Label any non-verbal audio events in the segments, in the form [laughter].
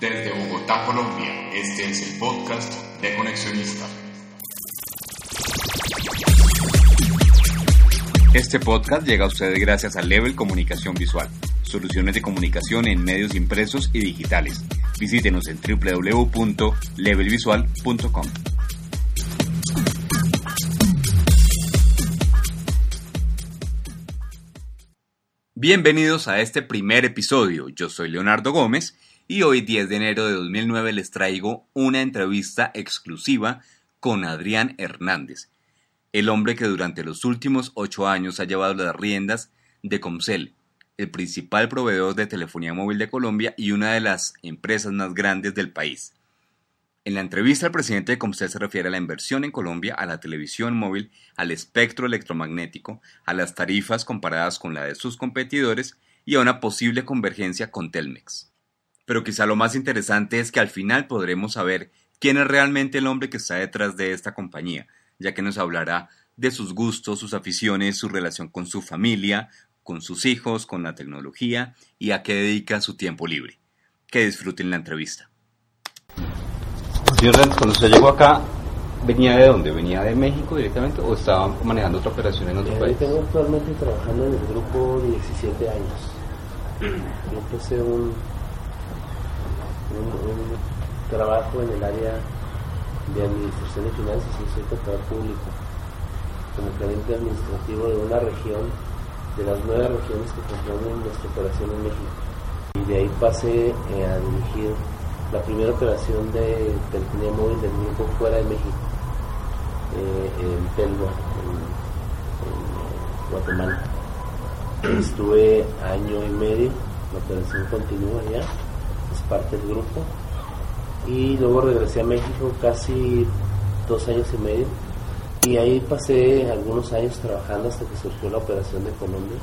Desde Bogotá, Colombia, este es el podcast de Conexionista. Este podcast llega a ustedes gracias a Level Comunicación Visual, soluciones de comunicación en medios impresos y digitales. Visítenos en www.levelvisual.com. Bienvenidos a este primer episodio. Yo soy Leonardo Gómez y hoy 10 de enero de 2009 les traigo una entrevista exclusiva con Adrián Hernández, el hombre que durante los últimos ocho años ha llevado las riendas de Comcel, el principal proveedor de telefonía móvil de Colombia y una de las empresas más grandes del país. En la entrevista el presidente de Comcel se refiere a la inversión en Colombia, a la televisión móvil, al espectro electromagnético, a las tarifas comparadas con la de sus competidores y a una posible convergencia con Telmex. Pero quizá lo más interesante es que al final podremos saber quién es realmente el hombre que está detrás de esta compañía, ya que nos hablará de sus gustos, sus aficiones, su relación con su familia, con sus hijos, con la tecnología y a qué dedica su tiempo libre. Que disfruten la entrevista. Señor cuando usted llegó acá, ¿venía de dónde? ¿Venía de México directamente o estaba manejando otra operación en otro eh, país? Tengo actualmente trabajando en el grupo 17 años. [clears throat] Yo empecé un, un, trabajo en el área de administración y finanzas y soy contador público como gerente administrativo de una región, de las nueve regiones que componen nuestra operación en México. Y de ahí pasé eh, a dirigir la primera operación de telefonía móvil del grupo fuera de México, eh, en Telva, en, Guatemala. Estuve año y medio, la operación continúa ya, parte del grupo. Y luego regresé a México casi dos años y medio. Y ahí pasé algunos años trabajando hasta que surgió la operación de Colombia.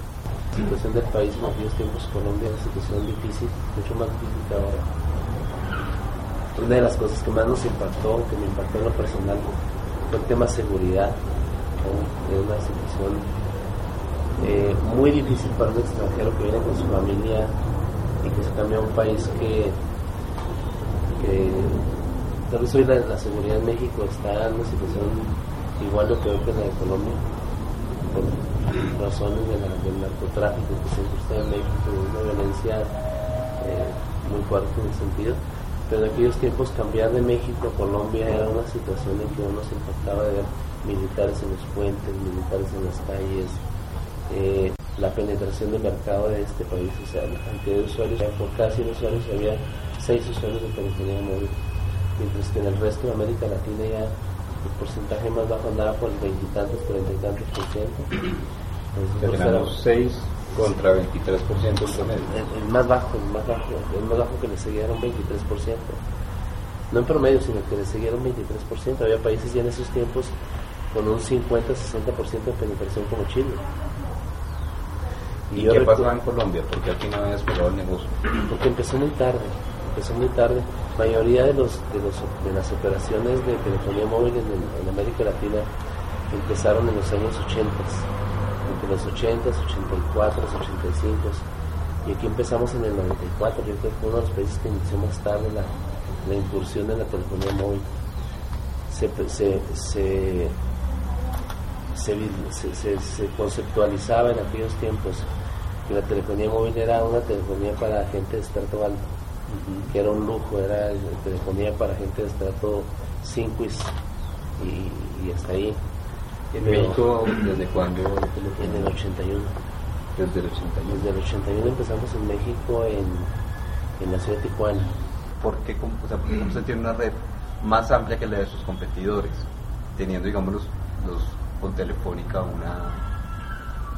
La situación del país en aquellos tiempos, Colombia, una situación difícil, mucho más difícil que ahora una de las cosas que más nos impactó, que me impactó en lo personal, fue el tema seguridad. Es una situación eh, muy difícil para un extranjero que viene con su familia y que se cambia a un país que, tal vez hoy la, seguridad en México está en una situación igual de peor que la de Colombia, por razones de del narcotráfico que se está en México, una violencia eh, muy fuerte en ese sentido. Pero en aquellos tiempos cambiar de México a Colombia era una situación en que uno se impactaba de ver militares en los puentes, militares en las calles, eh, la penetración del mercado de este país, o sea, la cantidad de usuarios, por cada 100 usuarios había 6 usuarios de telefonía móvil, mientras que en el resto de América Latina ya el porcentaje más bajo andaba por el veintitantos, treinta y tantos por ciento. Entonces, 6 contra 23% en promedio. El, más bajo, el más bajo, el más bajo que le un 23%. No en promedio, sino que le seguía un 23%. Había países ya en esos tiempos con un 50-60% de penetración como Chile. ¿Y, qué pasó en Colombia? Porque aquí no había despegado el negocio. Porque empezó muy tarde, empezó muy tarde. La mayoría de, los, de, los, de las operaciones de telefonía móvil en, en América Latina empezaron en los años 80 entre los 80, 84, 85 y aquí empezamos en el 94, yo creo que fue uno de los países que inició más tarde la, la incursión en la telefonía móvil. Se, se, se, se, conceptualizaba en aquellos tiempos que la telefonía móvil era una telefonía para gente de estrato alto, que era un lujo, era telefonía para gente de estrato 5 y, y hasta ahí ¿En México desde cuándo? En el 81. Desde el 81. Desde el 81 empezamos en México, en, en la ciudad de Tijuana. ¿Por qué o sea, usted tiene una red más amplia que la de sus competidores? Teniendo, digamos, los, los con Telefónica una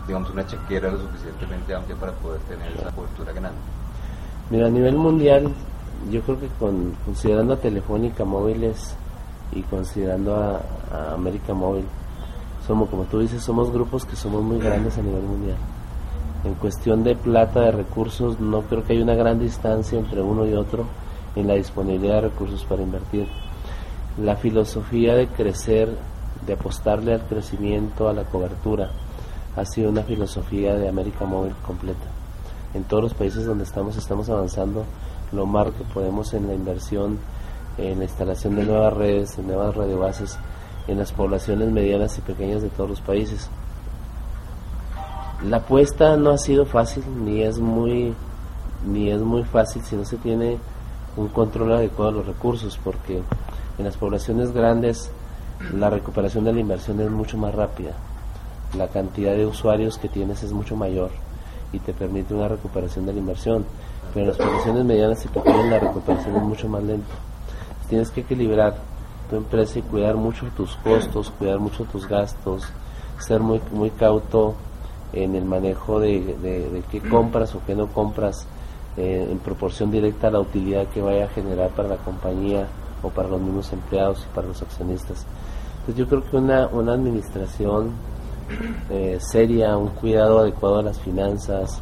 digamos una chequera lo suficientemente amplia para poder tener esa cobertura grande. Mira, a nivel mundial, yo creo que con, considerando a Telefónica móviles y considerando a, a América Móvil, somos, como tú dices, somos grupos que somos muy grandes a nivel mundial. En cuestión de plata, de recursos, no creo que haya una gran distancia entre uno y otro en la disponibilidad de recursos para invertir. La filosofía de crecer, de apostarle al crecimiento, a la cobertura, ha sido una filosofía de América Móvil completa. En todos los países donde estamos estamos avanzando lo más que podemos en la inversión, en la instalación de nuevas redes, en nuevas radiobases en las poblaciones medianas y pequeñas de todos los países. La apuesta no ha sido fácil, ni es muy, ni es muy fácil si no se tiene un control adecuado de los recursos, porque en las poblaciones grandes la recuperación de la inversión es mucho más rápida, la cantidad de usuarios que tienes es mucho mayor y te permite una recuperación de la inversión, pero en las poblaciones medianas y pequeñas la recuperación es mucho más lenta. Tienes que equilibrar tu empresa y cuidar mucho tus costos, cuidar mucho tus gastos, ser muy, muy cauto en el manejo de, de, qué compras o qué no compras eh, en proporción directa a la utilidad que vaya a generar para la compañía o para los mismos empleados y para los accionistas. Entonces yo creo que una, una administración eh, seria, un cuidado adecuado a las finanzas,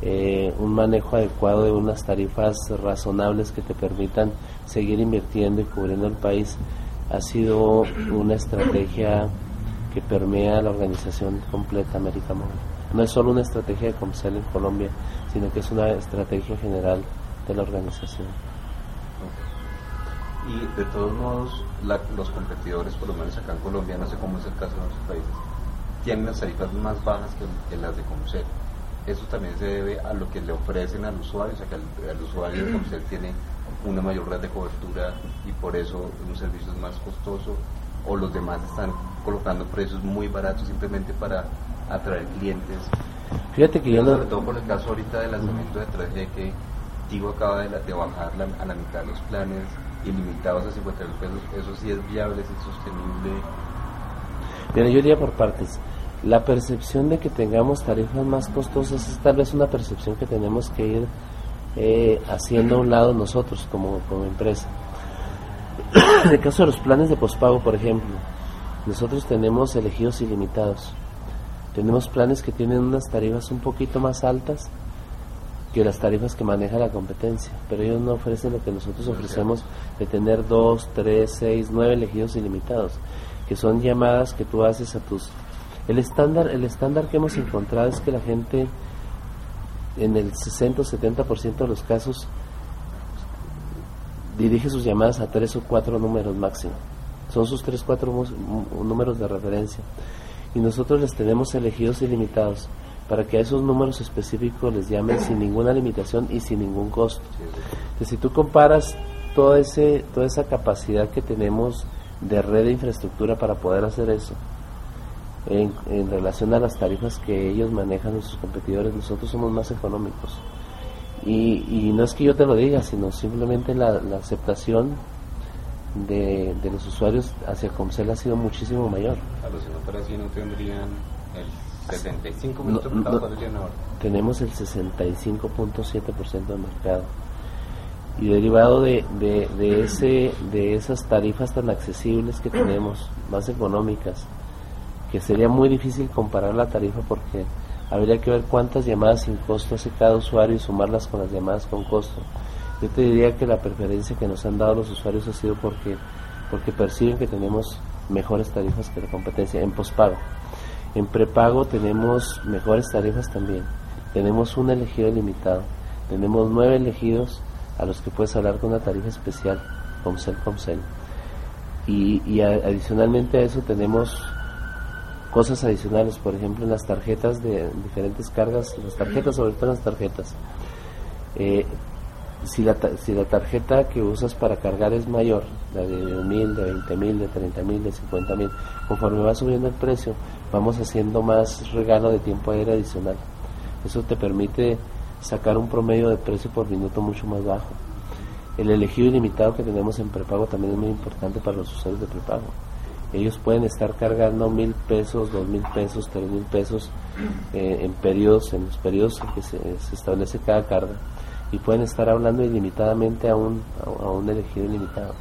eh, un manejo adecuado de unas tarifas razonables que te permitan seguir invirtiendo y cubriendo el país ha sido una estrategia que permea la organización completa América Móvil. No es solo una estrategia de Comcel en Colombia, sino que es una estrategia general de la organización. Y de todos modos, los competidores, por lo menos acá en Colombia, no sé cómo es el caso en otros países, tienen las tarifas más bajas que, las de Comcel eso también se debe a lo que le ofrecen al usuario, o sea que al, usuario como usted tiene una mayor red de cobertura y por eso un servicio es más costoso o los demás están colocando precios muy baratos simplemente para atraer clientes. Fíjate que yo no... Sobre todo por el caso ahorita del lanzamiento de 3G que Tigo acaba de, bajar a la mitad los planes ilimitados a 50 mil pesos, eso sí es viable, es sostenible. Pero yo diría por partes la percepción de que tengamos tarifas más costosas es tal vez una percepción que tenemos que ir eh, haciendo a un lado nosotros como, como empresa. [coughs] en el caso de los planes de pospago, por ejemplo, nosotros tenemos elegidos ilimitados. Tenemos planes que tienen unas tarifas un poquito más altas que las tarifas que maneja la competencia, pero ellos no ofrecen lo que nosotros ofrecemos de tener dos, tres, seis, nueve elegidos ilimitados, que son llamadas que tú haces a tus el estándar, el estándar que hemos encontrado es que la gente en el 60 o 70% de los casos dirige sus llamadas a tres o cuatro números máximo. Son sus tres o cuatro números de referencia. Y nosotros les tenemos elegidos ilimitados para que a esos números específicos les llamen sin ninguna limitación y sin ningún costo. Entonces, si tú comparas toda, ese, toda esa capacidad que tenemos de red de infraestructura para poder hacer eso, en, relación a las tarifas que ellos manejan nuestros competidores, nosotros somos más económicos. Y, no es que yo te lo diga, sino simplemente la, aceptación de, los usuarios hacia Comcel ha sido muchísimo mayor. A los no tendrían el 75% mercado Tenemos el 65.7% del mercado. Y derivado de, de, de, ese, de esas tarifas tan accesibles que tenemos, más económicas, que sería muy difícil comparar la tarifa porque habría que ver cuántas llamadas sin costo hace cada usuario y sumarlas con las llamadas con costo. Yo te diría que la preferencia que nos han dado los usuarios ha sido porque, porque perciben que tenemos mejores tarifas que la competencia en pospago. En prepago tenemos mejores tarifas también. Tenemos un elegido limitado. Tenemos nueve elegidos a los que puedes hablar con una tarifa especial, Comcel, Comcel. Y, y adicionalmente a eso tenemos cosas adicionales, por ejemplo, en las tarjetas de diferentes cargas, las tarjetas, sobre todo las tarjetas. Eh, si, la, si la tarjeta que usas para cargar es mayor, la de mil, de 20 mil, de 30 mil, de 50 mil, conforme va subiendo el precio, vamos haciendo más regalo de tiempo aéreo adicional. Eso te permite sacar un promedio de precio por minuto mucho más bajo. El elegido ilimitado que tenemos en prepago también es muy importante para los usuarios de prepago ellos pueden estar cargando mil pesos, dos mil pesos, tres mil pesos eh, en periodos, en los periodos en que se, establece cada carga y pueden estar hablando ilimitadamente a un, a, un elegido ilimitado.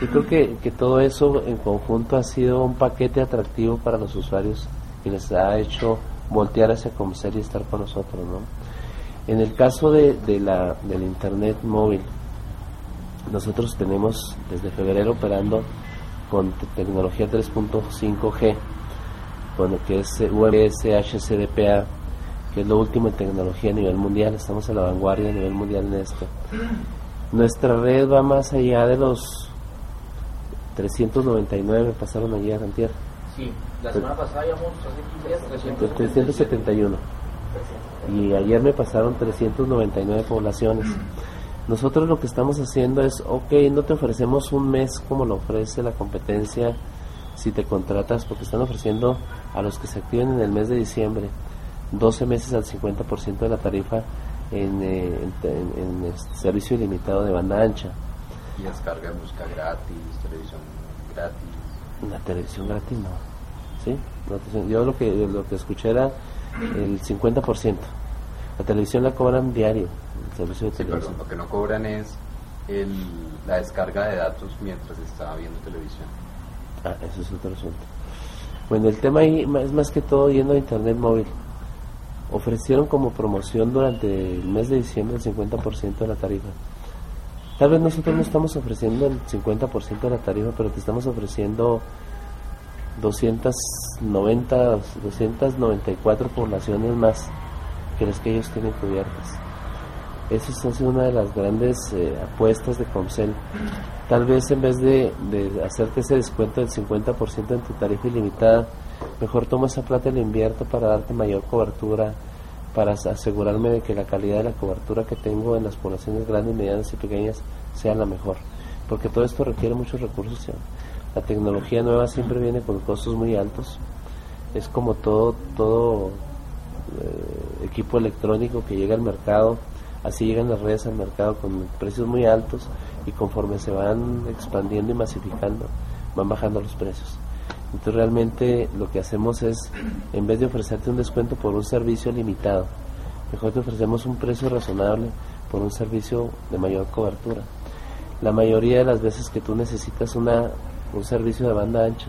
Yo creo que, que todo eso en conjunto ha sido un paquete atractivo para los usuarios y les ha hecho voltear hacia Comcel y estar con nosotros. ¿no? En el caso de, de la, del Internet móvil, nosotros tenemos desde febrero operando con tecnología 3.5G, con lo que es UMS HCDPA que es lo último en tecnología a nivel mundial, estamos a la vanguardia a nivel mundial en esto. Nuestra red va más allá de los 399, pasaron allí a Antier. Sí, la semana pasada íbamos hace 15 días 371. Y ayer me pasaron 399 poblaciones. Nosotros lo que estamos haciendo es, ok, no te ofrecemos un mes como lo ofrece la competencia si te contratas, porque están ofreciendo a los que se activen en el mes de diciembre 12 meses al 50% de la tarifa en, eh, en- en- en este servicio ilimitado de banda ancha. Y descarga de música gratis, televisión gratis. La televisión gratis no. ¿Sí? Yo lo que, lo que escuché era el 50%. La televisión la cobran diario, el servicio de Sí, televisión. lo que no cobran es el, la descarga de datos mientras está viendo televisión. Ah, eso es otro asunto. Bueno, el tema ahí es más que todo yendo a internet móvil. Ofrecieron como promoción durante el mes de diciembre el 50% de la tarifa. Tal vez nosotros no estamos ofreciendo el 50% de la tarifa, pero te estamos ofreciendo 290, 294 poblaciones más que las que ellos tienen cubiertas. Esa ha sido una de las grandes eh, apuestas de Comcel. Tal vez en vez de, hacerte ese descuento del 50% en tu tarifa ilimitada, mejor tomo esa plata y la invierto para darte mayor cobertura, para as- asegurarme de que la calidad de la cobertura que tengo en las poblaciones grandes, medianas y pequeñas sea la mejor. Porque todo esto requiere muchos recursos. La tecnología nueva siempre viene con costos muy altos. Es como todo, todo eh, equipo electrónico que llega al mercado, así llegan las redes al mercado con precios muy altos y conforme se van expandiendo y masificando, van bajando los precios. Entonces realmente lo que hacemos es, en vez de ofrecerte un descuento por un servicio limitado, mejor te ofrecemos un precio razonable por un servicio de mayor cobertura. La mayoría de las veces que tú necesitas una, un servicio de banda ancha,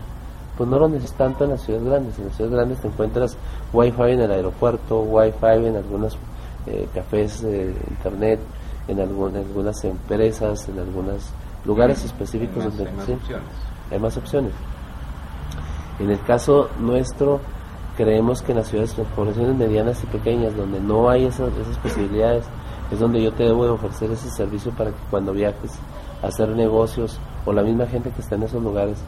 pues no lo necesitas tanto en las ciudades grandes. En las ciudades grandes te encuentras Wi-Fi en el aeropuerto, Wi-Fi en algunos eh, cafés de internet, en, algún- en algunas empresas, en algunos lugares específicos Hay más- donde hay más sí, opciones. hay más opciones. En el caso nuestro, creemos que en las ciudades, las poblaciones medianas y pequeñas, donde no hay esas, esas posibilidades, es donde yo te debo de ofrecer ese servicio para que cuando viajes a hacer negocios o la misma gente que está en esos lugares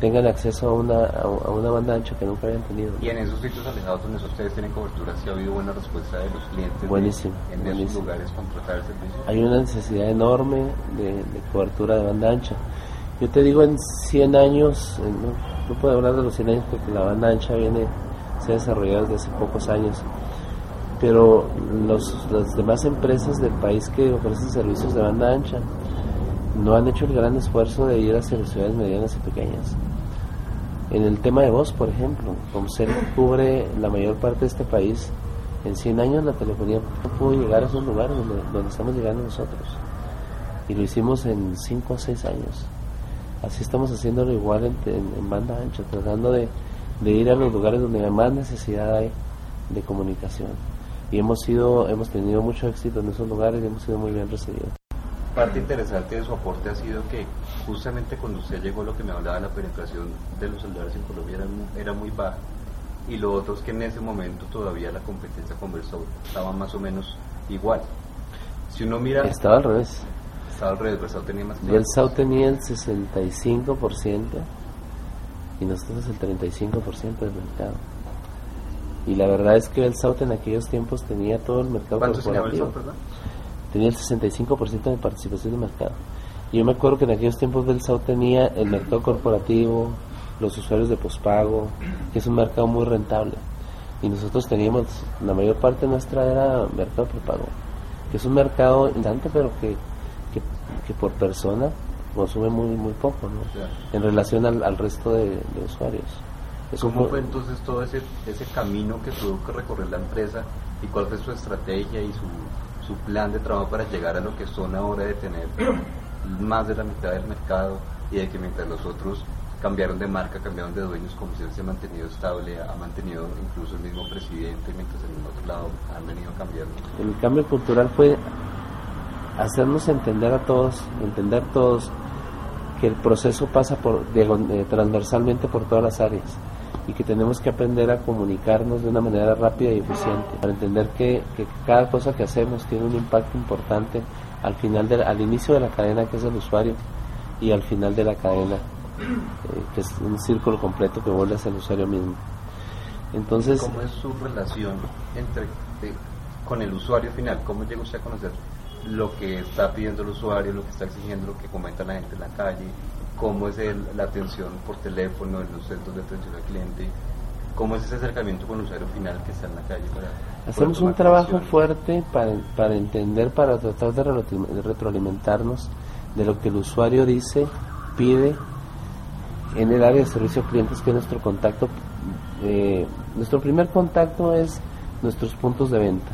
tengan acceso a una, a, una banda ancha que nunca habían tenido. Y en esos sitios alejados donde ustedes tienen cobertura, ¿sí ha habido buena respuesta de los clientes? de- Buenísimo, En esos buenísimo. lugares contratar el servicio. hay una necesidad enorme de, de cobertura de banda ancha. Yo te digo, en 100 años, en- no, no puedo hablar de los 100 años porque la banda ancha viene, se ha desarrollado desde hace pocos años, pero los, las demás empresas del país que ofrecen servicios de banda ancha no han hecho el gran esfuerzo de ir hacia las ciudades medianas y pequeñas. En el tema de voz, por ejemplo, Comcel cubre la mayor parte de este país. En 100 años la telefonía no pudo llegar a esos lugares donde, estamos llegando nosotros. Y lo hicimos en 5 o 6 años. Así estamos haciéndolo igual en, en- en banda ancha, tratando de, de ir a los lugares donde más necesidad hay de comunicación. Y hemos sido, hemos tenido mucho éxito en esos lugares y hemos sido muy bien recibidos. Parte interesante de su aporte ha sido que justamente cuando usted llegó lo que me hablaba de la penetración de los celulares en Colombia era, era muy baja y lo otro es que en ese momento todavía la competencia con Versau estaba más o menos igual. Si uno mira, Estaba al revés. estaba al revés, Versau tenía más SAU tenía el 65% y nosotros el 35% del mercado. Y la verdad es que el en aquellos tiempos tenía todo el mercado ¿Cuánto corporativo. Perdón? Tenía el 65% de participación de mercado. Y yo me acuerdo que en aquellos tiempos del SAU tenía el mercado corporativo, los usuarios de pospago, que es un mercado muy rentable. Y nosotros teníamos, la mayor parte nuestra era mercado prepago, que es un mercado importante, pero que, que, que por persona consume muy muy poco, ¿no? En relación al, al resto de, de usuarios. Eso ¿Cómo fue entonces todo ese, ese camino que tuvo que recorrer la empresa y cuál fue su estrategia y su, su plan de trabajo para llegar a lo que son ahora de tener más de la mitad del mercado y de que mientras los otros cambiaron de marca, cambiaron de dueños, como si se ha mantenido estable, ha mantenido incluso el mismo presidente, mientras en el otro lado han venido cambiando. El cambio cultural fue hacernos entender a todos, entender todos que el proceso pasa por, transversalmente por todas las áreas y que tenemos que aprender a comunicarnos de una manera rápida y eficiente para entender que, cada cosa que hacemos tiene un impacto importante al final de, al inicio de la cadena que es el usuario y al final de la cadena eh, que es un círculo completo que vuelve hacia el usuario mismo. Entonces cómo es su relación entre con el usuario final cómo llega usted a conocer lo que está pidiendo el usuario lo que está exigiendo lo que comenta la gente en la calle cómo es la atención por teléfono en los centros de atención al cliente, cómo es ese acercamiento con el usuario final que está en la calle. Hacemos un trabajo fuerte para, para entender, para tratar de retroalimentarnos de lo que el usuario dice, pide en el área de servicio a clientes, que es nuestro contacto. Eh, nuestro primer contacto es nuestros puntos de venta.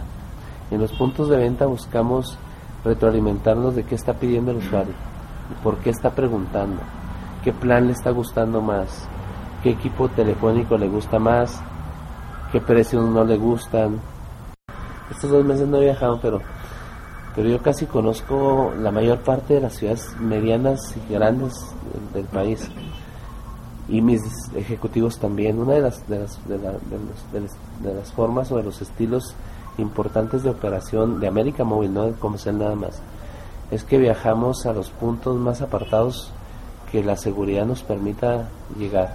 En los puntos de venta buscamos retroalimentarnos de qué está pidiendo el usuario, por qué está preguntando, qué plan le está gustando más, qué equipo telefónico le gusta más, qué precios no le gustan. Estos dos meses no he viajado, pero, pero yo casi conozco la mayor parte de las ciudades medianas y grandes del, país y mis ejecutivos también. Una de las, de las, de, de, las, formas o de los estilos importantes de operación de América Móvil, no de comercial nada más, es que viajamos a los puntos más apartados que la seguridad nos permita llegar.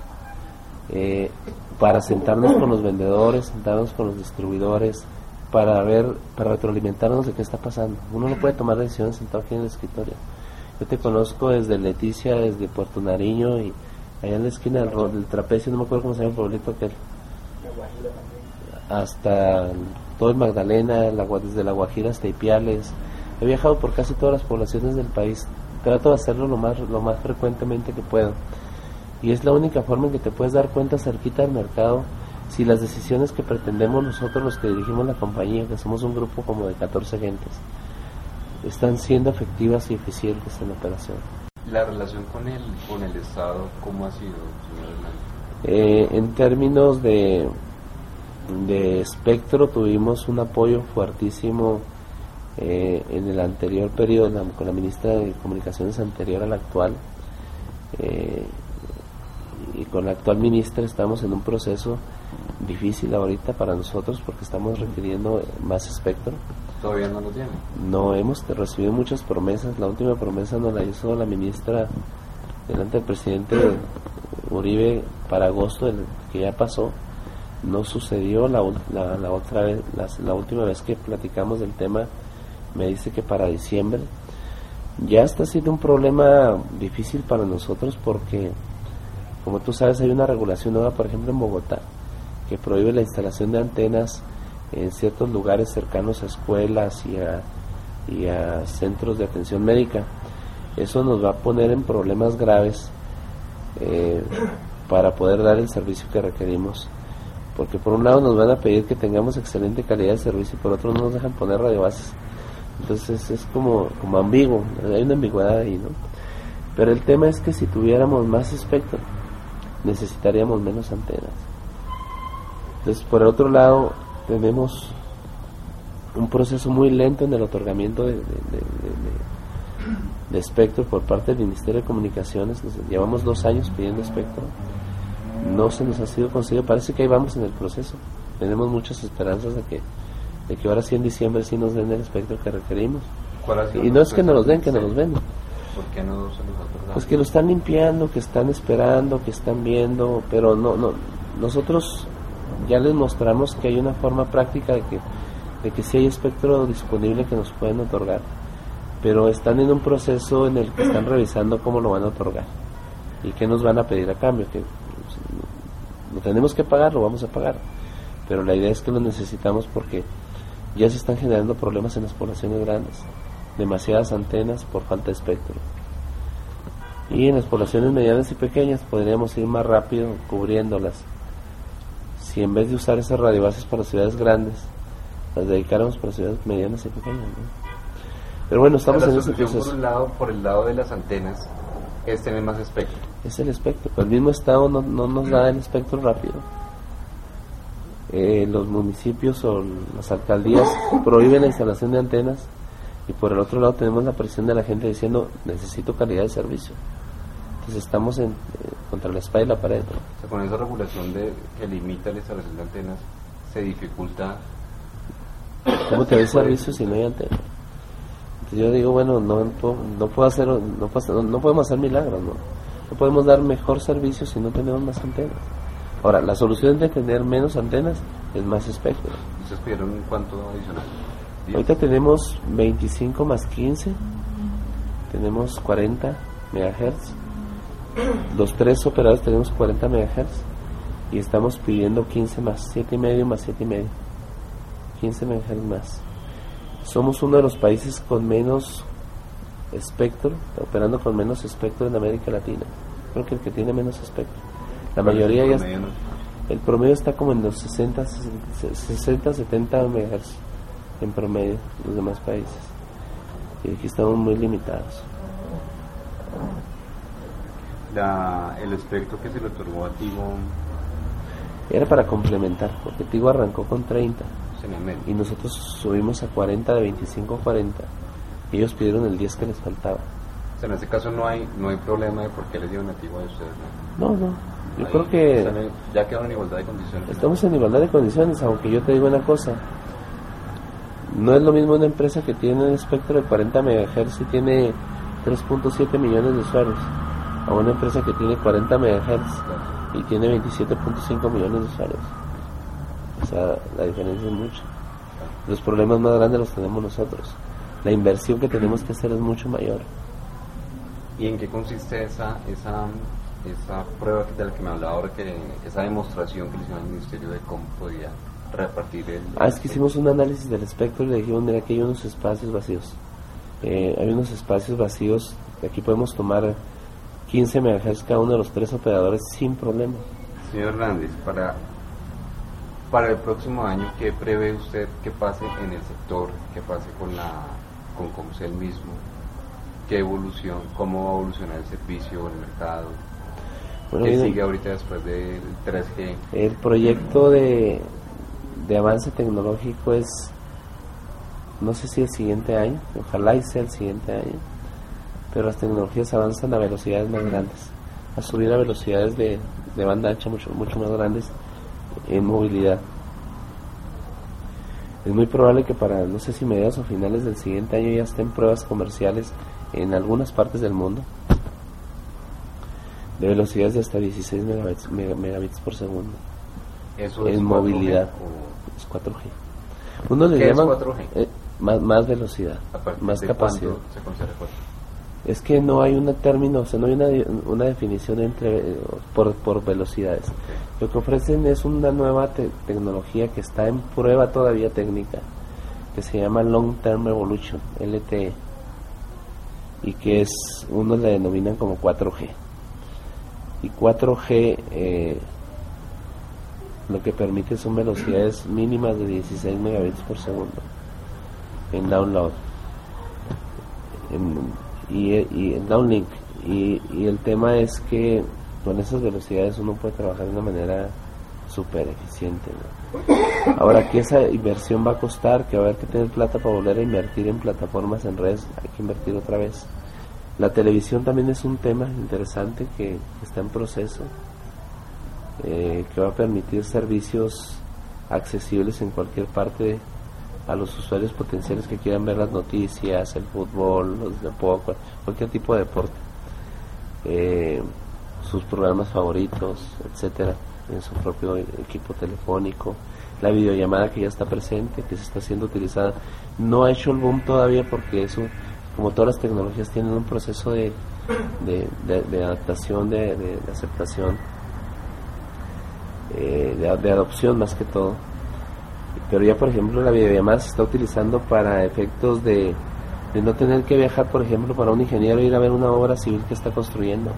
Eh, para sentarnos con los vendedores, sentarnos con los distribuidores, para ver, para retroalimentarnos de qué está pasando. Uno no puede tomar decisiones sentado aquí en el escritorio. Yo te conozco desde Leticia, desde Puerto Nariño y allá en la esquina del, trapecio, no me acuerdo cómo se llama el pueblito aquel. Hasta todo el Magdalena, desde La Guajira hasta Ipiales. He viajado por casi todas las poblaciones del país trato de hacerlo lo más, lo más frecuentemente que puedo. Y es la única forma en que te puedes dar cuenta cerquita del mercado si las decisiones que pretendemos nosotros los que dirigimos la compañía, que somos un grupo como de 14 gentes, están siendo efectivas y eficientes en la operación. ¿La relación con el, con el Estado cómo ha sido, eh, en términos de, de espectro tuvimos un apoyo fuertísimo eh, en el anterior periodo, con la ministra de Comunicaciones anterior a la actual, eh, y con la actual ministra estamos en un proceso difícil ahorita para nosotros porque estamos requiriendo más espectro. ¿Todavía no lo tiene? No, hemos recibido muchas promesas. La última promesa nos la hizo la ministra delante del presidente Uribe para agosto, el que ya pasó. No sucedió la, la, otra vez, la última vez que platicamos del tema me dice que para diciembre ya está siendo un problema difícil para nosotros porque, como tú sabes, hay una regulación nueva, por ejemplo, en Bogotá, que prohíbe la instalación de antenas en ciertos lugares cercanos a escuelas y a, y a centros de atención médica. Eso nos va a poner en problemas graves eh, para poder dar el servicio que requerimos. Porque por un lado nos van a pedir que tengamos excelente calidad de servicio y por otro no nos dejan poner radiobases entonces es como, como ambiguo, hay una ambigüedad ahí, ¿no? Pero el tema es que si tuviéramos más espectro, necesitaríamos menos antenas. Entonces, por el otro lado, tenemos un proceso muy lento en el otorgamiento de, de, espectro por parte del Ministerio de Comunicaciones. llevamos dos años pidiendo espectro. No se nos ha sido conseguido. Parece que ahí vamos en el proceso. Tenemos muchas esperanzas de que de que ahora sí en diciembre sí nos den el espectro que requerimos. Y no es que nos los den, que nos los den. ¿Por qué no se los Pues que lo están limpiando, que están esperando, que están viendo, pero no, no, nosotros ya les mostramos que hay una forma práctica de que, de que sí hay espectro disponible que nos pueden otorgar, pero están en un proceso en el que están revisando cómo lo van a otorgar y qué nos van a pedir a cambio, que lo tenemos que pagar, lo vamos a pagar, pero la idea es que lo necesitamos porque ya se están generando problemas en las poblaciones grandes, demasiadas antenas por falta de espectro. Y en las poblaciones medianas y pequeñas podríamos ir más rápido cubriéndolas. Si en vez de usar esas radiobases para ciudades grandes, las dedicáramos para ciudades medianas y pequeñas. Pero bueno, estamos en ese proceso. Por, un lado, por el lado de las antenas es tener más espectro. Es el espectro. el mismo Estado no, no nos da el espectro rápido eh, los municipios o las alcaldías prohíben la instalación de antenas y por el otro lado tenemos la presión de la gente diciendo necesito calidad de servicio. Entonces estamos en, eh, contra la espalda y la pared. ¿no? O sea, con esa regulación de, que limita la instalación de antenas, se dificulta. ¿Cómo te doy servicio si no hay antena? Entonces yo digo, bueno, no, no, puedo hacer, no, no podemos hacer milagros, ¿no? No podemos dar mejor servicio si no tenemos más antenas. Ahora, la solución de tener menos antenas es más espectro. ¿Ustedes pidieron cuánto adicional? ¿Diez? Ahorita tenemos 25 más 15, tenemos 40 megahertz. Los tres operadores tenemos 40 megahertz y estamos pidiendo 15 más 7 y medio más 7 y medio. 15 megahertz más. Somos uno de los países con menos espectro, operando con menos espectro en América Latina. Creo que el que tiene menos espectro. La mayoría ya el promedio está como en los 60, 60 70 megahertz en promedio los demás países. Y aquí estamos muy limitados. La, el espectro que se le otorgó a Tigo Era para complementar, porque Tigo arrancó con 30 en el medio. y nosotros subimos a 40, de 25 a 40. Y ellos pidieron el 10 que les faltaba. O sea, en este caso no hay no hay problema de por qué les dieron a Tigo a ustedes. ¿no? No, no. Yo Ahí creo que ya quedaron en igualdad de condiciones. estamos en igualdad de condiciones, aunque yo te digo una cosa. No es lo mismo una empresa que tiene un espectro de 40 MHz y tiene 3.7 millones de usuarios, a una empresa que tiene 40 MHz y tiene 27.5 millones de usuarios. O sea, la diferencia es mucha. Los problemas más grandes los tenemos nosotros. La inversión que tenemos que hacer es mucho mayor. ¿Y en qué consiste esa esa esa prueba de la que me hablaba ahora, que esa demostración que le hicieron al ministerio de cómo podía repartir el... Ah, es que hicimos un análisis del espectro y le dijimos, mira, aquí hay unos espacios vacíos. Eh, hay unos espacios vacíos, que aquí podemos tomar 15 MHz cada uno de los tres operadores sin problema. Señor Hernández, para, para el próximo año, ¿qué prevé usted que pase en el sector? ¿Qué pase con la con Comcel mismo? ¿Qué evolución? ¿Cómo va a evolucionar el servicio, el mercado? Bueno, ¿Qué sigue ahorita después del 3G? el proyecto de, de avance tecnológico es, no sé si el siguiente año, ojalá y sea el siguiente año, pero las tecnologías avanzan a velocidades más grandes, a subir a velocidades de, de banda ancha mucho, mucho más grandes en movilidad. Es muy probable que para, no sé si mediados o finales del siguiente año ya estén pruebas comerciales en algunas partes del mundo de velocidades de hasta 16 megabits, mega- megabits por segundo. Eso En 4G movilidad. Es 4G. Uno le ¿Qué es llaman 4G? eh, más, más velocidad, más capacidad. cuándo se considera 4G? Es que no hay un término, o sea, no hay una, una definición entre eh, por, por velocidades. Lo que ofrecen es una nueva te- tecnología que está en prueba todavía técnica, que se llama Long Term Evolution, LTE, y que es, unos le denominan como 4G. Y 4G eh, lo que permite son velocidades mínimas de 16 megabits por segundo en download en- y, en downlink. Y, el tema es que con esas velocidades uno puede trabajar de una manera súper eficiente ahora que esa inversión va a costar que va a haber que tener plata para volver a invertir en plataformas en redes hay que invertir otra vez la televisión también es un tema interesante que está en proceso eh, que va a permitir servicios accesibles en cualquier parte a los usuarios potenciales que quieran ver las noticias, el fútbol, los cualquier tipo de deporte, eh, sus programas favoritos, etcétera, en su propio equipo telefónico, la videollamada que ya está presente, que se está siendo utilizada, no ha hecho el boom todavía porque eso, como todas las tecnologías, tienen un proceso de, de, adaptación, de, aceptación, eh, de, adopción más que todo. Pero ya, por ejemplo, la videollamada se está utilizando para efectos de, no tener que viajar, por ejemplo, para un ingeniero ir a ver una obra civil que está construyendo.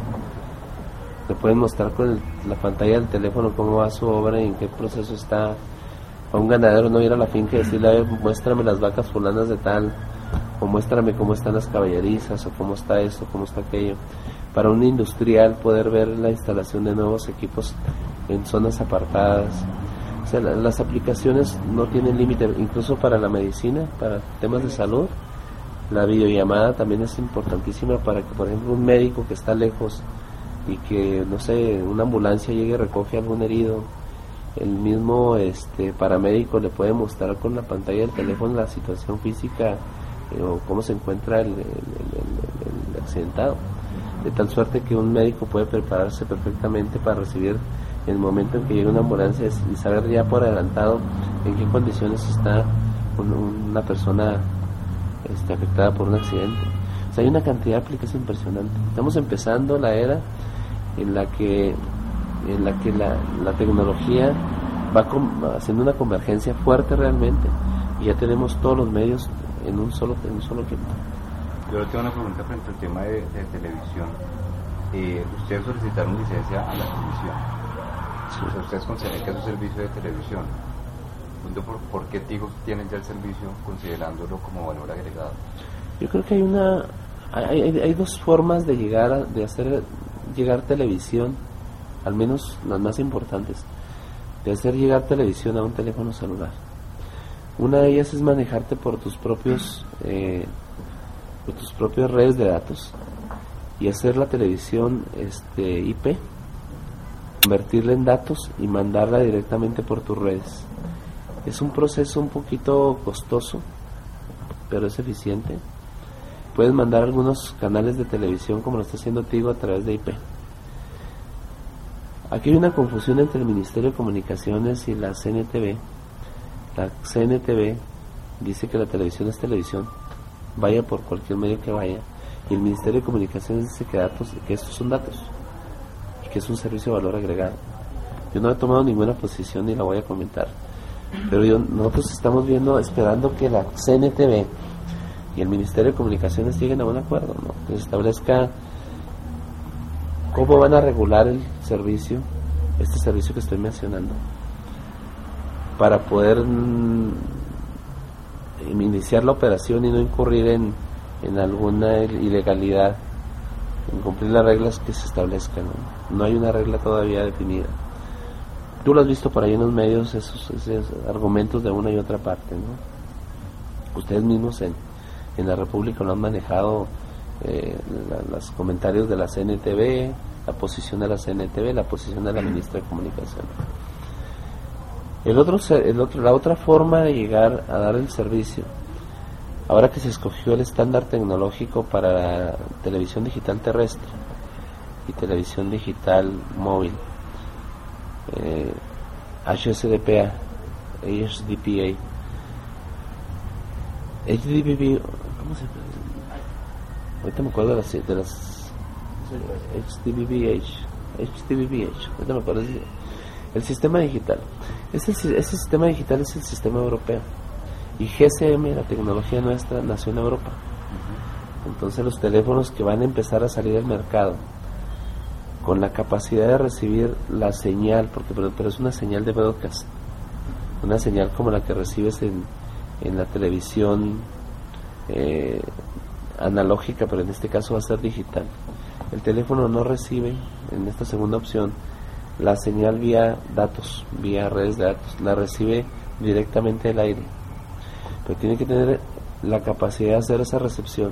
Le pueden mostrar con el- la pantalla del teléfono cómo va su obra y en qué proceso está. A un ganadero no ir a la finca y decirle, muéstrame las vacas fulanas de tal, o muéstrame cómo están las caballerizas, o cómo está esto, cómo está aquello. Para un industrial poder ver la instalación de nuevos equipos en zonas apartadas. O sea, la- las aplicaciones no tienen límite, incluso para la medicina, para temas de salud. La videollamada también es importantísima para que, por ejemplo, un médico que está lejos y que, no sé, una ambulancia llegue y recoge a algún herido, el mismo este paramédico le puede mostrar con la pantalla del teléfono la situación física o cómo se encuentra el, accidentado. De tal suerte que un médico puede prepararse perfectamente para recibir el momento en que llegue una ambulancia y saber ya por adelantado en qué condiciones está una persona este, afectada por un accidente. O sea, hay una cantidad de aplicaciones impresionante. Estamos empezando la era en la que en la que la, la tecnología va haciendo una convergencia fuerte realmente y ya tenemos todos los medios en un solo en un solo tiempo. Yo le tengo una pregunta frente al tema de, televisión. Eh, ustedes solicitaron licencia a la televisión. Sí. ustedes consideran que es un servicio de televisión. ¿Por, ¿Por qué Tigo tienen ya el servicio considerándolo como valor agregado? Yo creo que hay una hay, hay, hay dos formas de llegar de hacer llegar televisión al menos las más importantes, de hacer llegar televisión a un teléfono celular. Una de ellas es manejarte por tus propios eh, por tus propias redes de datos y hacer la televisión este IP, convertirla en datos y mandarla directamente por tus redes. Es un proceso un poquito costoso, pero es eficiente. Puedes mandar algunos canales de televisión como lo está haciendo Tigo a través de IP Aquí hay una confusión entre el Ministerio de Comunicaciones y la CNTV. La CNTV dice que la televisión es televisión, vaya por cualquier medio que vaya, y el Ministerio de Comunicaciones dice que, datos, que estos son datos y que es un servicio de valor agregado. Yo no he tomado ninguna posición ni la voy a comentar, pero nosotros estamos viendo, esperando que la CNTV y el Ministerio de Comunicaciones lleguen a un acuerdo, ¿no? que establezca cómo van a regular el servicio, este servicio que estoy mencionando, para poder mm, iniciar la operación y no incurrir en, en alguna ilegalidad, en cumplir las reglas que se establezcan. ¿no? hay una regla todavía definida. Tú lo has visto por ahí en los medios, esos, argumentos de una y otra parte. ¿no? Ustedes mismos en, en la República lo han manejado eh, los comentarios de la CNTV, la posición de la CNTV, la posición de la [clears throat] ministra de Comunicación. El otro, el otro, la otra forma de llegar a dar el servicio, ahora que se escogió el estándar tecnológico para televisión digital terrestre y televisión digital móvil, eh, HSDPA, HDPA, HDPA, ¿cómo se? Ahorita me acuerdo de las, de las HDBBH, HDBBH, me acuerdo. El sistema digital. Ese, ese sistema digital es el sistema europeo. Y GSM, la tecnología nuestra, nació en Europa. Entonces los teléfonos que van a empezar a salir al mercado con la capacidad de recibir la señal, porque pero, es una señal de broadcast, una señal como la que recibes en, en la televisión eh, analógica, pero en este caso va a ser digital. El teléfono no recibe, en esta segunda opción, la señal vía datos, vía redes de datos, la recibe directamente del aire. Pero tiene que tener la capacidad de hacer esa recepción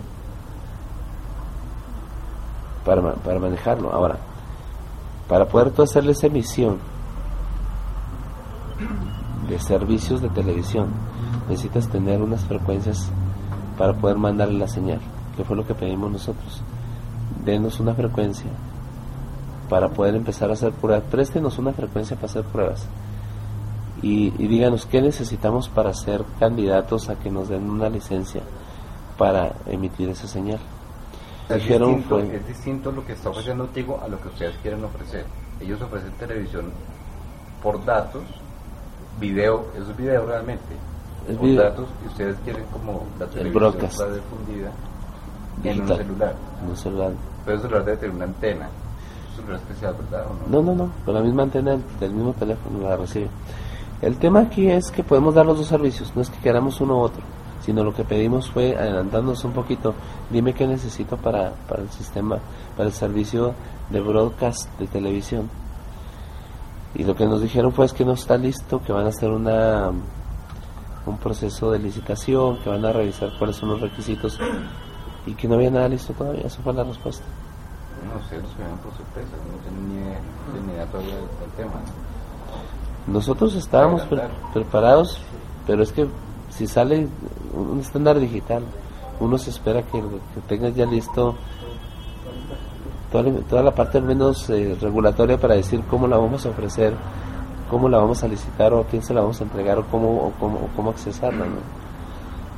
para, para manejarlo. Ahora, para poder tú hacerle esa emisión de servicios de televisión, necesitas tener unas frecuencias para poder mandarle la señal, que fue lo que pedimos nosotros. Denos una frecuencia para poder empezar a hacer pruebas. Préstenos una frecuencia para hacer pruebas. Y, díganos qué necesitamos para ser candidatos a que nos den una licencia para emitir esa señal. Es Dijeron distinto, es distinto lo que está ofreciendo Tigo a lo que ustedes quieren ofrecer. Ellos ofrecen televisión por datos, video, eso es video realmente, es datos y ustedes quieren como la televisión está difundida en un celular. En un celular. Pero el celular debe tener una antena. Celular especial, ¿verdad? no? no, no, con la misma antena del, mismo teléfono la recibe. El tema aquí es que podemos dar los dos servicios, no es que queramos uno u otro, sino lo que pedimos fue, adelantándonos un poquito, dime qué necesito para, para el sistema, para el servicio de broadcast de televisión. Y lo que nos dijeron fue es que no está listo, que van a hacer una un proceso de licitación, que van a revisar cuáles son los requisitos y que no había nada listo todavía. Esa fue la respuesta. No sé, los vienen por sorpresa, no ni idea todavía del, del tema. Nosotros estábamos pre- preparados, pero es que si sale un estándar digital, uno se espera que, que tengas ya listo toda la, toda la parte al menos eh, regulatoria para decir cómo la vamos a ofrecer, cómo la vamos a licitar o a quién se la vamos a entregar o cómo, o cómo, o cómo accesarla. ¿no?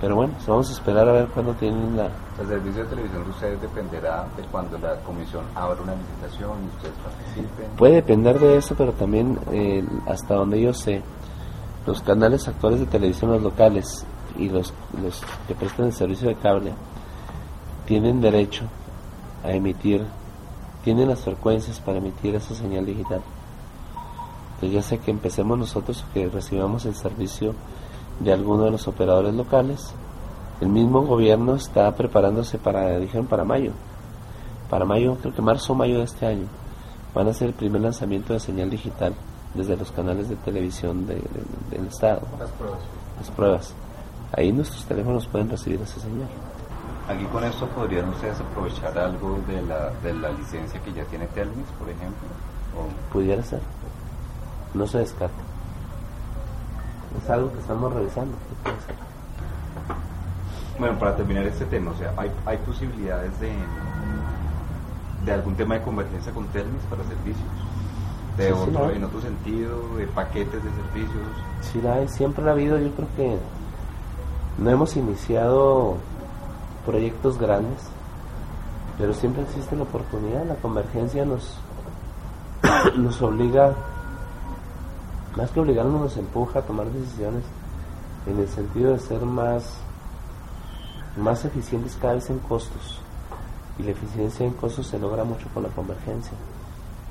Pero bueno, pues vamos a esperar a ver cuándo tienen la... El servicio de televisión de ustedes dependerá de cuando la comisión abra una licitación y ustedes participen. Puede depender de eso, pero también eh, hasta donde yo sé, los canales actuales de televisión, los locales y los, los que prestan el servicio de cable, tienen derecho a emitir, tienen las frecuencias para emitir esa señal digital. Entonces ya sea que empecemos nosotros o que recibamos el servicio de alguno de los operadores locales, el mismo gobierno está preparándose para, dijeron, para mayo. Para mayo, creo que marzo o mayo de este año, van a hacer el primer lanzamiento de señal digital desde los canales de televisión de- de- del Estado, Las pruebas. las pruebas. Ahí nuestros teléfonos pueden recibir esa señal. Aquí con esto podrían ustedes aprovechar algo de la, de la licencia que ya tiene Telmex, por ejemplo. O- Pudiera ser. No se descarta. Es algo que estamos revisando. Bueno, para terminar este tema, o sea, ¿hay, hay posibilidades de, de algún tema de convergencia con Telmex para servicios? De Sí, otro, en otro sentido, de paquetes de servicios. Sí, la hay, siempre la ha habido. Yo creo que no hemos iniciado proyectos grandes, pero siempre existe la oportunidad. La convergencia nos, [coughs] nos obliga, más que obligarnos, nos empuja a tomar decisiones en el sentido de ser más, más eficientes cada vez en costos. Y la eficiencia en costos se logra mucho con la convergencia.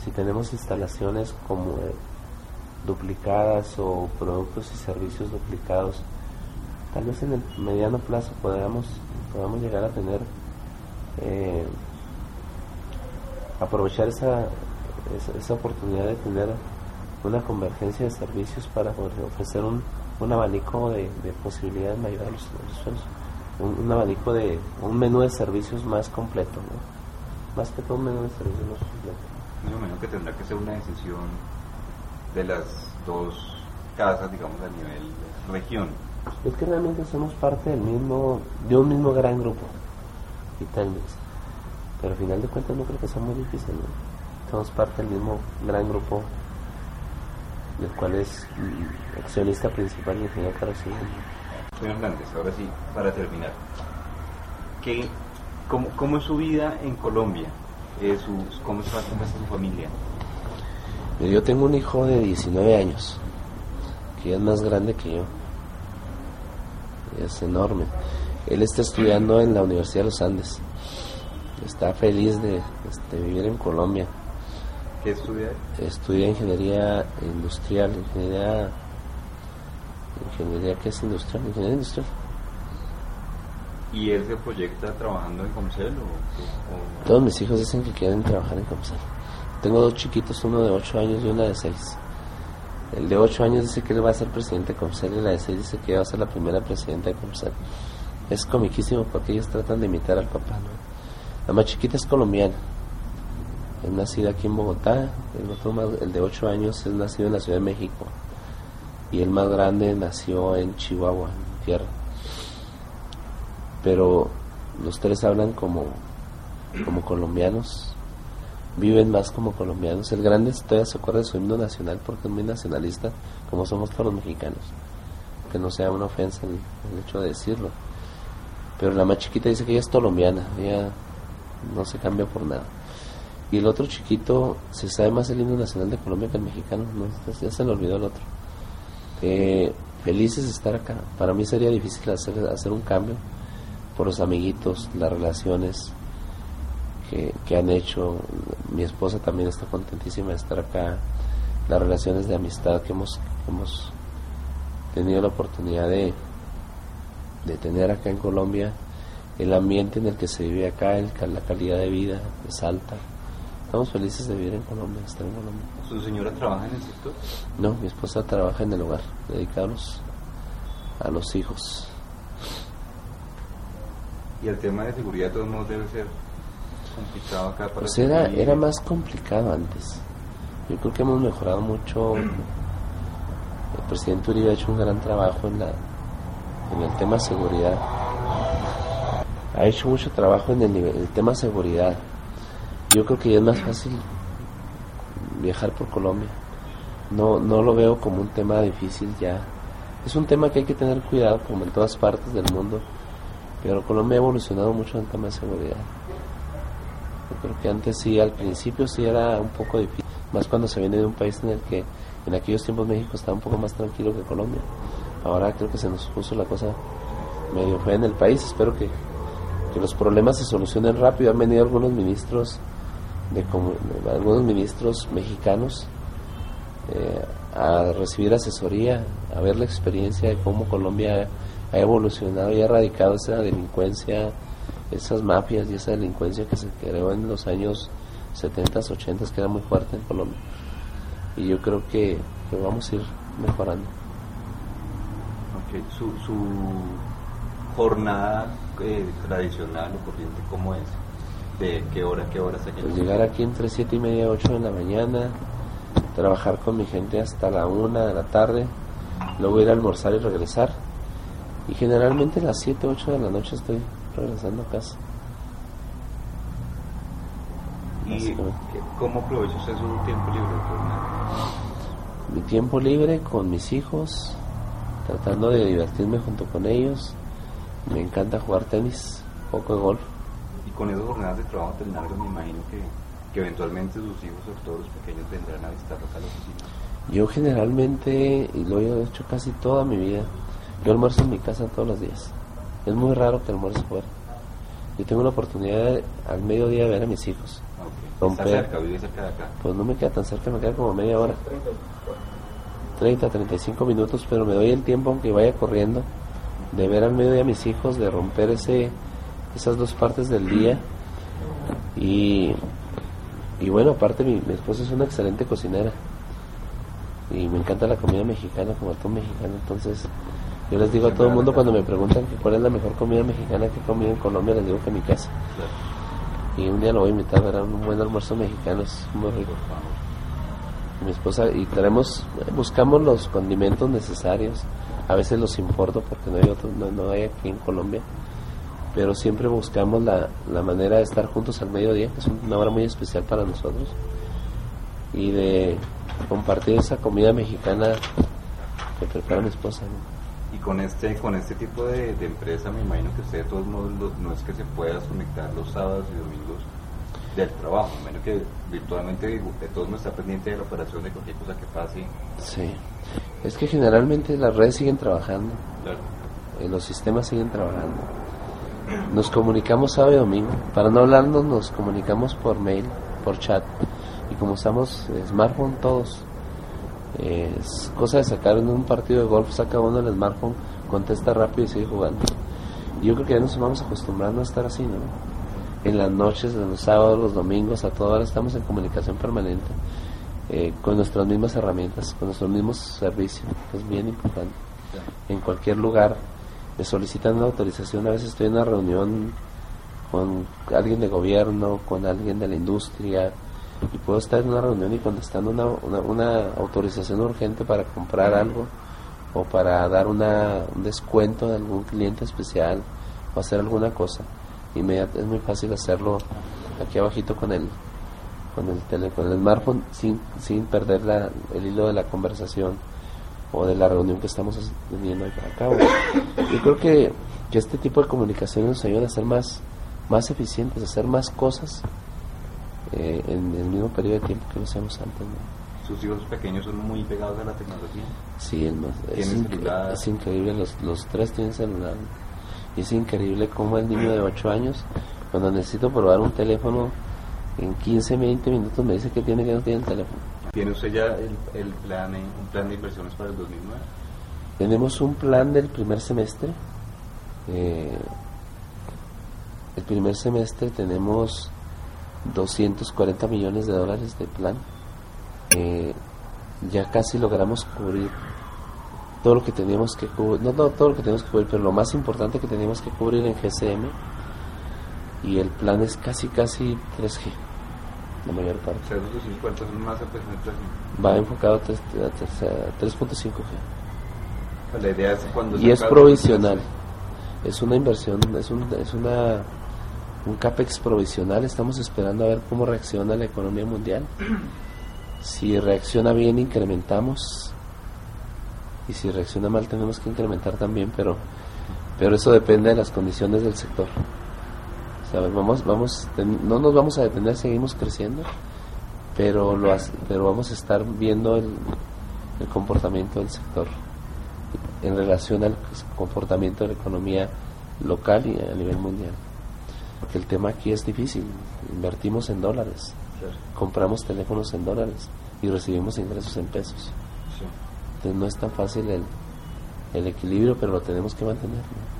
Si tenemos instalaciones como eh, duplicadas o productos y servicios duplicados, tal vez en el mediano plazo podamos, podamos llegar a tener, eh, aprovechar esa, esa, esa oportunidad de tener una convergencia de servicios para ofrecer un, un abanico de, de posibilidades mayor a los, usuarios. un, un abanico de un menú de servicios más completo, ¿no? más que todo un menú de servicios más completo. Me imagino que tendrá que ser una decisión de las dos casas, digamos, a nivel región. Es que realmente somos parte del mismo, de un mismo gran grupo, y Telmex. Pero al final de cuentas no creo que sea muy difícil, ¿no? Somos parte del mismo gran grupo, del cual es mm, accionista principal el ingeniero Slim. Señor Hernández, ahora sí, para terminar. ¿Qué, cómo, cómo es su vida en Colombia? Eh, su- ¿Cómo está, cómo está su familia? Yo tengo un hijo de 19 años, que es más grande que yo. Es enorme. Él está estudiando en la Universidad de los Andes. Está feliz de este, vivir en Colombia. ¿Qué estudia? él? Estudia ingeniería industrial, ingeniería... ¿Ingeniería qué es industrial? Ingeniería industrial. ¿Y él se proyecta trabajando en Comcel o, o- Todos mis hijos dicen que quieren trabajar en Comsal. Tengo dos chiquitos, uno de 8 años y una de 6. El de 8 años dice que él va a ser presidente de Comsal y la de 6 dice que va a ser la primera presidenta de Comsal. Es comiquísimo porque ellos tratan de imitar al papá. ¿no? La más chiquita es colombiana. Es nacida aquí en Bogotá. El, otro más- el de 8 años es nacido en la Ciudad de México. Y el más grande nació en Chihuahua, en tierra. Pero los tres hablan como como colombianos, viven más como colombianos. El grande todavía se acuerda de su himno nacional porque es muy nacionalista, como somos todos los mexicanos. Que no sea una ofensa el, el hecho de decirlo. Pero la más chiquita dice que ella es colombiana, ella no se cambia por nada. Y el otro chiquito se sabe más el himno nacional de Colombia que el mexicano, ¿no? ya se le olvidó el otro. Felices de estar acá. Para mí sería difícil hacer, hacer un cambio por los amiguitos, las relaciones que, que han hecho. Mi esposa también está contentísima de estar acá. Las relaciones de amistad que hemos, hemos tenido la oportunidad de, de tener acá en Colombia, el ambiente en el que se vive acá, el la calidad de vida es alta. Estamos felices de vivir en Colombia, estar en Colombia. ¿Su señora trabaja en el sector? No, mi esposa trabaja en el hogar, dedicada a los, hijos. Y el tema de seguridad de todos modos debe ser complicado acá para Pues era, era más complicado antes. Yo creo que hemos mejorado mucho. El presidente Uribe ha hecho un gran trabajo en, la, en el tema seguridad. Ha hecho mucho trabajo en el, nivel, el tema seguridad. Yo creo que ya es más fácil viajar por Colombia. No, no lo veo como un tema difícil ya. Es un tema que hay que tener cuidado como en todas partes del mundo. Pero Colombia ha evolucionado mucho en el tema de seguridad. Yo creo que antes sí, al principio sí era un poco difícil, más cuando se viene de un país en el que en aquellos tiempos México estaba un poco más tranquilo que Colombia. Ahora creo que se nos puso la cosa medio fea en el país. Espero que, que los problemas se solucionen rápido. Han venido algunos ministros, de, algunos ministros mexicanos eh, a recibir asesoría, a ver la experiencia de cómo Colombia ha evolucionado y ha erradicado esa delincuencia, esas mafias y esa delincuencia que se creó en los años 70, 80, que era muy fuerte en Colombia. Y yo creo que, vamos a ir mejorando. Ok, Su, su jornada eh, tradicional o corriente, ¿cómo es? ¿De qué hora, qué hora se Pues llegar aquí entre 7 y media, 8 de la mañana, trabajar con mi gente hasta la 1 de la tarde, luego ir a almorzar y regresar. Y generalmente a las 7, 8 de la noche estoy regresando a casa. ¿Y cómo aprovecha usted su tiempo libre? Mi tiempo libre con mis hijos, tratando de divertirme junto con ellos. Me encanta jugar tenis, poco de golf. Con esas jornadas de trabajo tan largas me imagino que, que eventualmente sus hijos, sobre todo los pequeños, vendrán a visitarlos a la oficina. Yo generalmente, y lo he hecho casi toda mi vida, yo almuerzo en mi casa todos los días. Es muy raro que almuerce fuera. Yo tengo la oportunidad de, al mediodía de ver a mis hijos. Ok. Romper. Está cerca, vive cerca de acá. Pues no me queda tan cerca, me queda como media hora. 30, 35 minutos, pero me doy el tiempo, aunque vaya corriendo, de ver al mediodía a mis hijos, de romper ese, esas dos partes del día. Y, y bueno, aparte mi, mi esposa es una excelente cocinera. Y me encanta la comida mexicana, como todo mexicano. Entonces, yo les digo a todo el mundo cuando me preguntan que cuál es la mejor comida mexicana que he comido en Colombia, les digo que mi casa. Y un día lo voy a invitar a un buen almuerzo mexicano, es muy rico. Mi esposa, y traemos, buscamos los condimentos necesarios. A veces los importo porque no hay, otro, no, no hay aquí en Colombia. Pero siempre buscamos la, la manera de estar juntos al mediodía, que es una hora muy especial para nosotros. Y de compartir esa comida mexicana que prepara mi esposa. ¿no? Y con este, con este tipo de, de empresa me imagino que usted de todos modos no es que se pueda conectar los sábados y domingos del trabajo. Me imagino que virtualmente de todos modos está pendiente de la operación de cualquier cosa que pase. Sí. Es que generalmente las redes siguen trabajando. Claro. eh, los sistemas siguen trabajando. Nos comunicamos sábado y domingo. Para no hablarnos, nos comunicamos por mail, por chat. Y como usamos smartphone todos, es cosa de sacar en un partido de golf, saca uno el smartphone, contesta rápido y sigue jugando. Yo creo que ya nos vamos acostumbrando a estar así, ¿no? En las noches, en los sábados, los domingos, a toda hora estamos en comunicación permanente. eh, con nuestras mismas herramientas, con nuestros mismos servicios, es bien importante en cualquier lugar me solicitan una autorización, a veces estoy en una reunión con alguien de gobierno, con alguien de la industria, y puedo estar en una reunión y contestando una, una, una autorización urgente para comprar algo o para dar una, un descuento de algún cliente especial o hacer alguna cosa. Inmediat- es muy fácil hacerlo aquí abajito con el con el tele, con el smartphone sin, sin perder la- el hilo de la conversación o de la reunión que estamos teniendo a cabo. Yo creo que, que este tipo de comunicaciones nos ayudan a ser más, más eficientes, a hacer más cosas eh, en el mismo periodo de tiempo que lo hacíamos antes. ¿no? Sus hijos pequeños son muy pegados a la tecnología. Sí, es, más- es, ¿Tienen inc- celular? es increíble, los, los tres tienen celular. Y es increíble cómo el niño de 8 años, cuando necesito probar un teléfono, en 15, 20 minutos me dice que tiene que no tiene el teléfono. ¿Tiene usted ya el, el plan, un plan de inversiones para el 2009? Tenemos un plan del primer semestre. Eh, el primer semestre tenemos 240 millones de dólares de plan. Eh, ya casi logramos cubrir todo lo que teníamos que cubrir, no, todo lo que teníamos que cubrir, pero lo más importante que teníamos que cubrir en GCM. y el plan es casi casi 3G, la mayor parte. O sea, esos 250 son más. Va enfocado a 3- a 3.5G. La idea es cuando Y es provisional. Es una inversión, es, un, es una, un CAPEX provisional. Estamos esperando a ver cómo reacciona la economía mundial. Si reacciona bien, incrementamos. Y si reacciona mal, tenemos que incrementar también, pero, pero eso depende de las condiciones del sector. Sea, vamos, vamos, no nos vamos a detener, seguimos creciendo, pero, lo, pero vamos a estar viendo el, el comportamiento del sector en relación al comportamiento de la economía local y a nivel mundial. Porque el tema aquí es difícil. Invertimos en dólares, compramos teléfonos en dólares y recibimos ingresos en pesos. sí. Entonces no es tan fácil el, el equilibrio, pero lo tenemos que mantener. ¿no?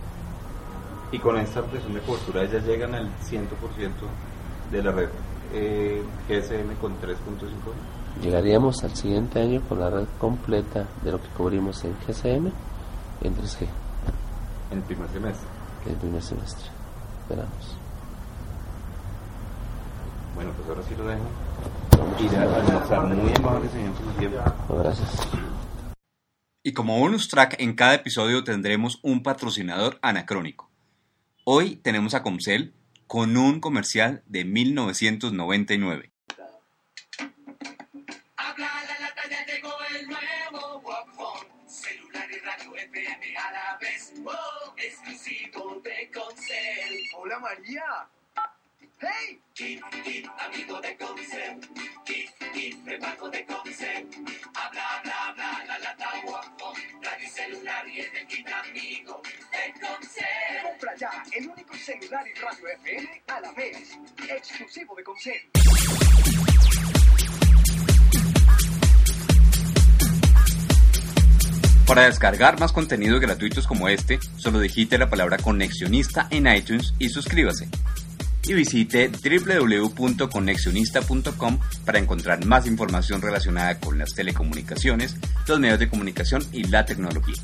Y con esta ampliación de cobertura ya llegan al 100% de la red eh, GSM con 3.5. Llegaríamos al siguiente año con la red completa de lo que cubrimos en GCM en 3G, en el primer semestre. el primer semestre. Esperamos. Bueno, pues ahora sí lo dejo. Ir a almorzar. Muy amable, señor. Bueno, gracias. Y como bonus track, en cada episodio tendremos un patrocinador anacrónico. Hoy tenemos a Comcel con un comercial de 1999. Habla la lata, ya llegó el nuevo Walkphone. Celular y radio FM a la vez. Wow, exclusivo de Concel. Hola María. ¡Hey! Kit, kit, amigo de Concel. Kit, kit, prepago de Concel. Habla, habla, habla, la lata Walkphone. Celular y el amigo de Concel. Compra ya el único celular y radio FM a la vez. Exclusivo de Concel. Para descargar más contenidos gratuitos como este, solo digite la palabra conexionista en iTunes y suscríbase. Y visite www.conexionista.com para encontrar más información relacionada con las telecomunicaciones, los medios de comunicación y la tecnología.